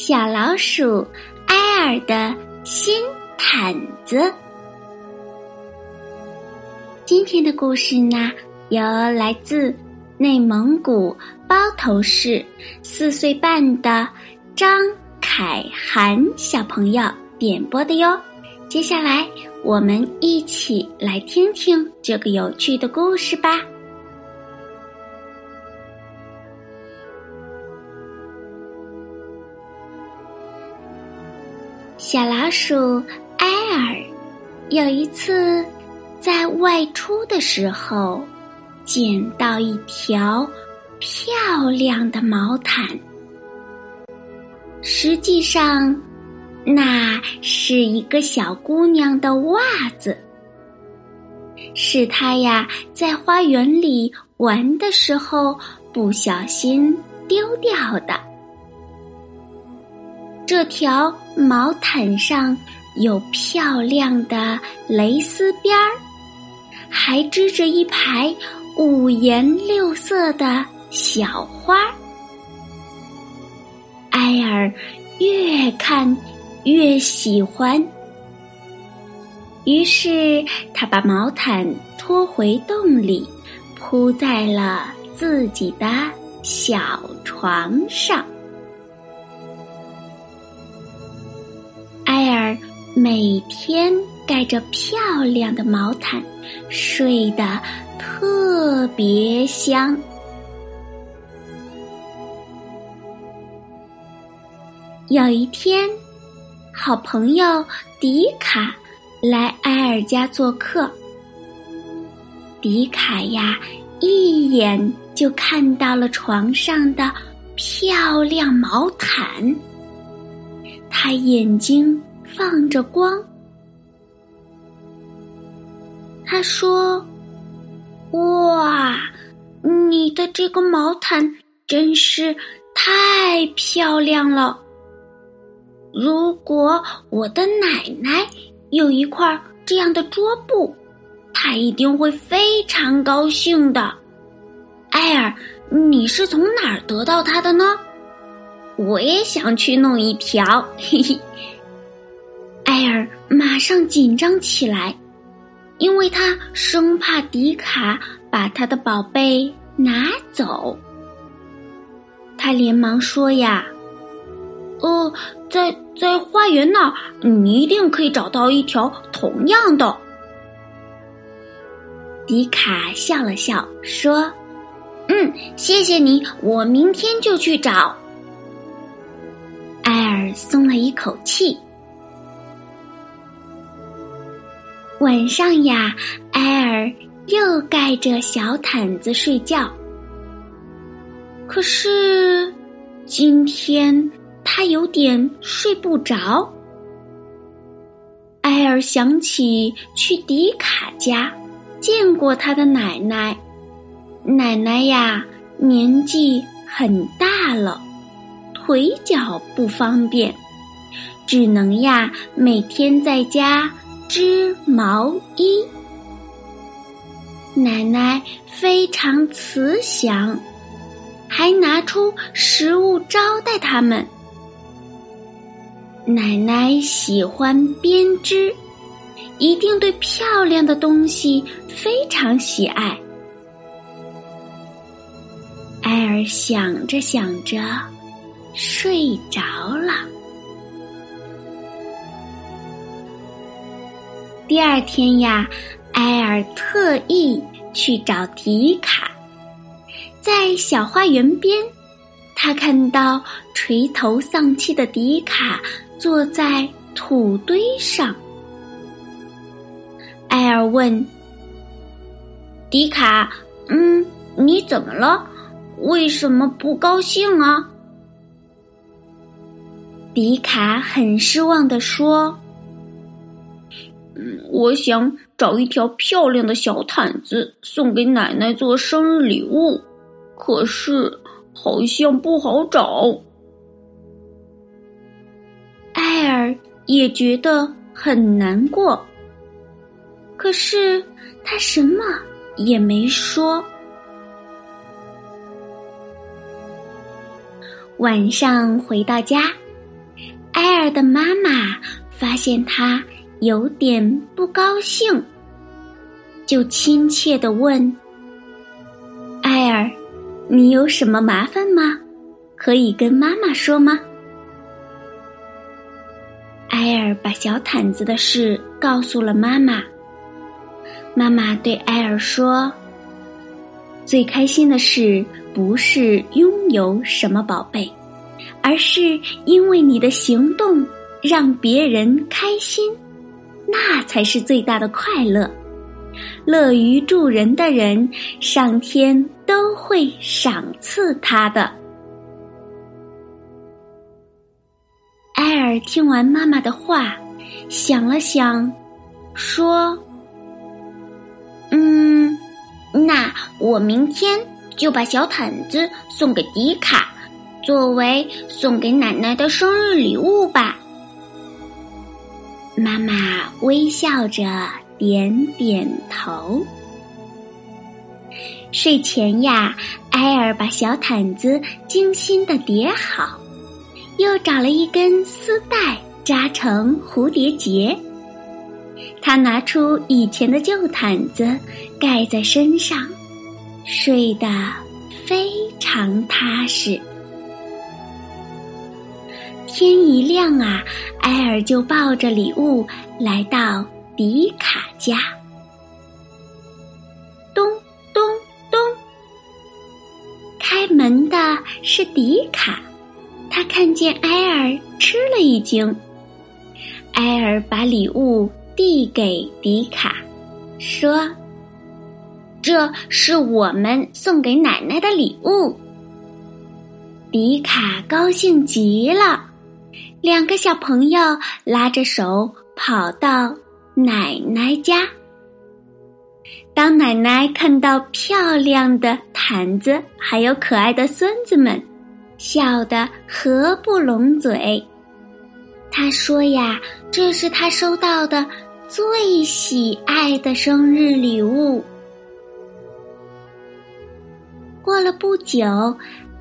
小老鼠埃尔的新毯子。今天的故事呢，由来自内蒙古包头市四岁半的张凯涵小朋友点播的哟。接下来，我们一起来听听这个有趣的故事吧。小老鼠埃尔有一次在外出的时候，捡到一条漂亮的毛毯。实际上，那是一个小姑娘的袜子，是她呀在花园里玩的时候不小心丢掉的。这条毛毯上有漂亮的蕾丝边儿，还织着一排五颜六色的小花。埃尔越看越喜欢，于是他把毛毯拖回洞里，铺在了自己的小床上。每天盖着漂亮的毛毯，睡得特别香。有一天，好朋友迪卡来埃尔家做客。迪卡呀，一眼就看到了床上的漂亮毛毯，他眼睛。放着光，他说：“哇，你的这个毛毯真是太漂亮了！如果我的奶奶有一块这样的桌布，她一定会非常高兴的。”艾尔，你是从哪儿得到它的呢？我也想去弄一条，嘿嘿。马上紧张起来，因为他生怕迪卡把他的宝贝拿走。他连忙说：“呀，哦，在在花园那儿，你一定可以找到一条同样的。”迪卡笑了笑说：“嗯，谢谢你，我明天就去找。”艾尔松了一口气。晚上呀，埃尔又盖着小毯子睡觉。可是今天他有点睡不着。埃尔想起去迪卡家见过他的奶奶，奶奶呀年纪很大了，腿脚不方便，只能呀每天在家。织毛衣，奶奶非常慈祥，还拿出食物招待他们。奶奶喜欢编织，一定对漂亮的东西非常喜爱。艾尔想着想着，睡着了。第二天呀，埃尔特意去找迪卡，在小花园边，他看到垂头丧气的迪卡坐在土堆上。埃尔问：“迪卡，嗯，你怎么了？为什么不高兴啊？”迪卡很失望的说：“嗯，我想找一条漂亮的小毯子送给奶奶做生日礼物，可是好像不好找。”艾尔也觉得很难过。可是他什么也没说。晚上回到家，艾尔的妈妈发现他有点不高兴，就亲切的问：“艾尔，你有什么麻烦吗？可以跟妈妈说吗？”艾尔把小毯子的事告诉了妈妈。妈妈对艾尔说：“最开心的事不是拥有什么宝贝，而是因为你的行动让别人开心，那才是最大的快乐。乐于助人的人，上天都会赏赐他的。”埃尔听完妈妈的话，想了想，说。嗯，那我明天就把小毯子送给迪卡，作为送给奶奶的生日礼物吧。妈妈微笑着点点头。睡前呀，埃尔把小毯子精心的叠好，又找了一根丝带扎成蝴蝶结。他拿出以前的旧毯子盖在身上，睡得非常踏实。天一亮啊，埃尔就抱着礼物来到迪卡家。咚咚咚，开门的是迪卡，他看见埃尔吃了一惊。埃尔把礼物。递给迪卡，说：“这是我们送给奶奶的礼物。”迪卡高兴极了，两个小朋友拉着手跑到奶奶家。当奶奶看到漂亮的毯子，还有可爱的孙子们，笑得合不拢嘴。他说：“呀，这是他收到的。”最喜爱的生日礼物。过了不久，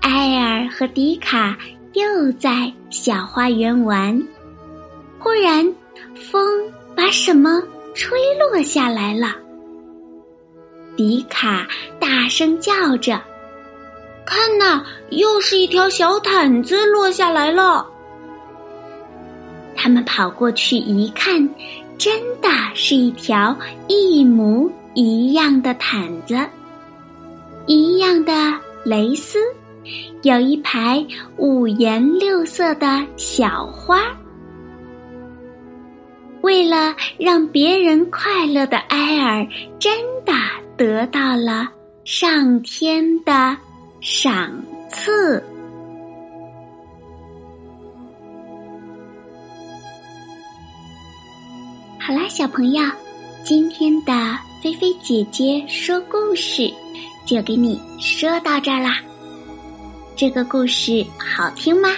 艾尔和迪卡又在小花园玩。忽然，风把什么吹落下来了。迪卡大声叫着：“看呐，又是一条小毯子落下来了！”他们跑过去一看。真的是一条一模一样的毯子，一样的蕾丝，有一排五颜六色的小花。为了让别人快乐的埃尔，真的得到了上天的赏赐。好啦，小朋友，今天的菲菲姐姐说故事就给你说到这儿啦。这个故事好听吗？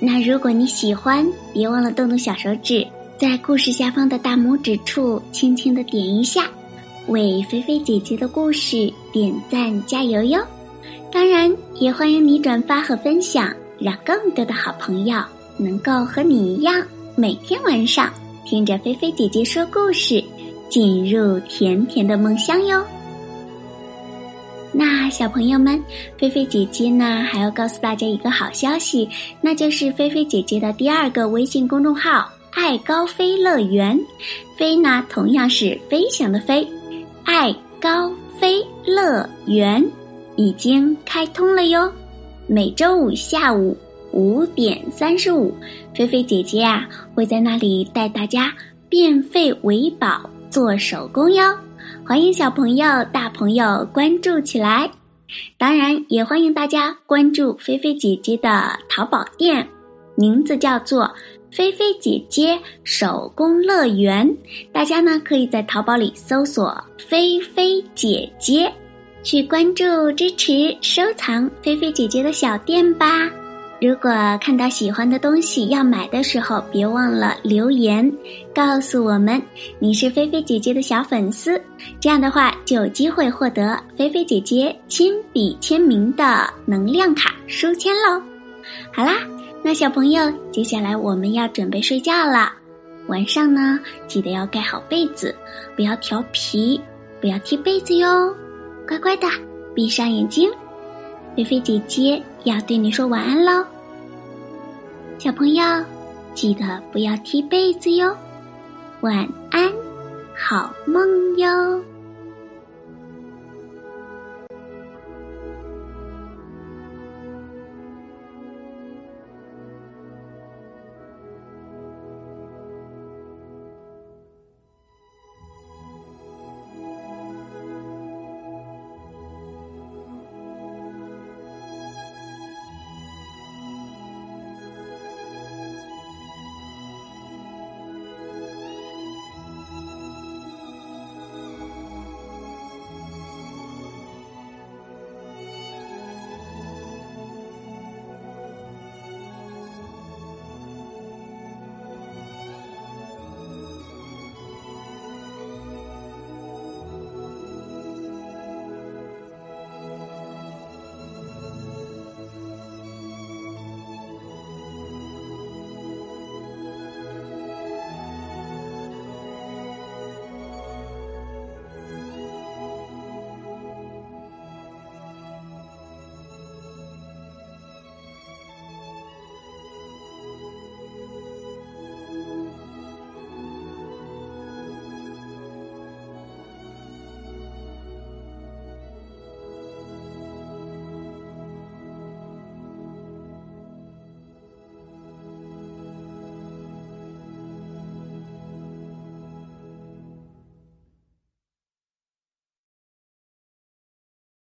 那如果你喜欢，别忘了动动小手指，在故事下方的大拇指处轻轻的点一下，为菲菲姐姐的故事点赞加油哟！当然，也欢迎你转发和分享，让更多的好朋友能够和你一样，每天晚上。听着菲菲姐姐说故事，进入甜甜的梦乡哟。那小朋友们，菲菲姐姐呢还要告诉大家一个好消息，那就是菲菲姐姐的第二个微信公众号“爱高飞乐园”，飞呢同样是飞翔的飞，爱高飞乐园已经开通了哟。每周五下午五点三十五，菲菲姐姐啊会在那里带大家变废为宝，做手工哟。欢迎小朋友、大朋友关注起来，当然也欢迎大家关注菲菲姐姐的淘宝店，名字叫做“菲菲姐姐手工乐园”。大家呢可以在淘宝里搜索“菲菲姐姐”，去关注、支持、收藏菲菲姐姐的小店吧。如果看到喜欢的东西要买的时候，别忘了留言告诉我们你是菲菲姐姐的小粉丝，这样的话就有机会获得菲菲姐姐亲笔签名的能量卡书签喽。好啦，那小朋友，接下来我们要准备睡觉了，晚上呢记得要盖好被子，不要调皮，不要踢被子哟，乖乖的闭上眼睛。菲菲姐姐要对你说晚安喽，小朋友，记得不要踢被子哟，晚安，好梦哟。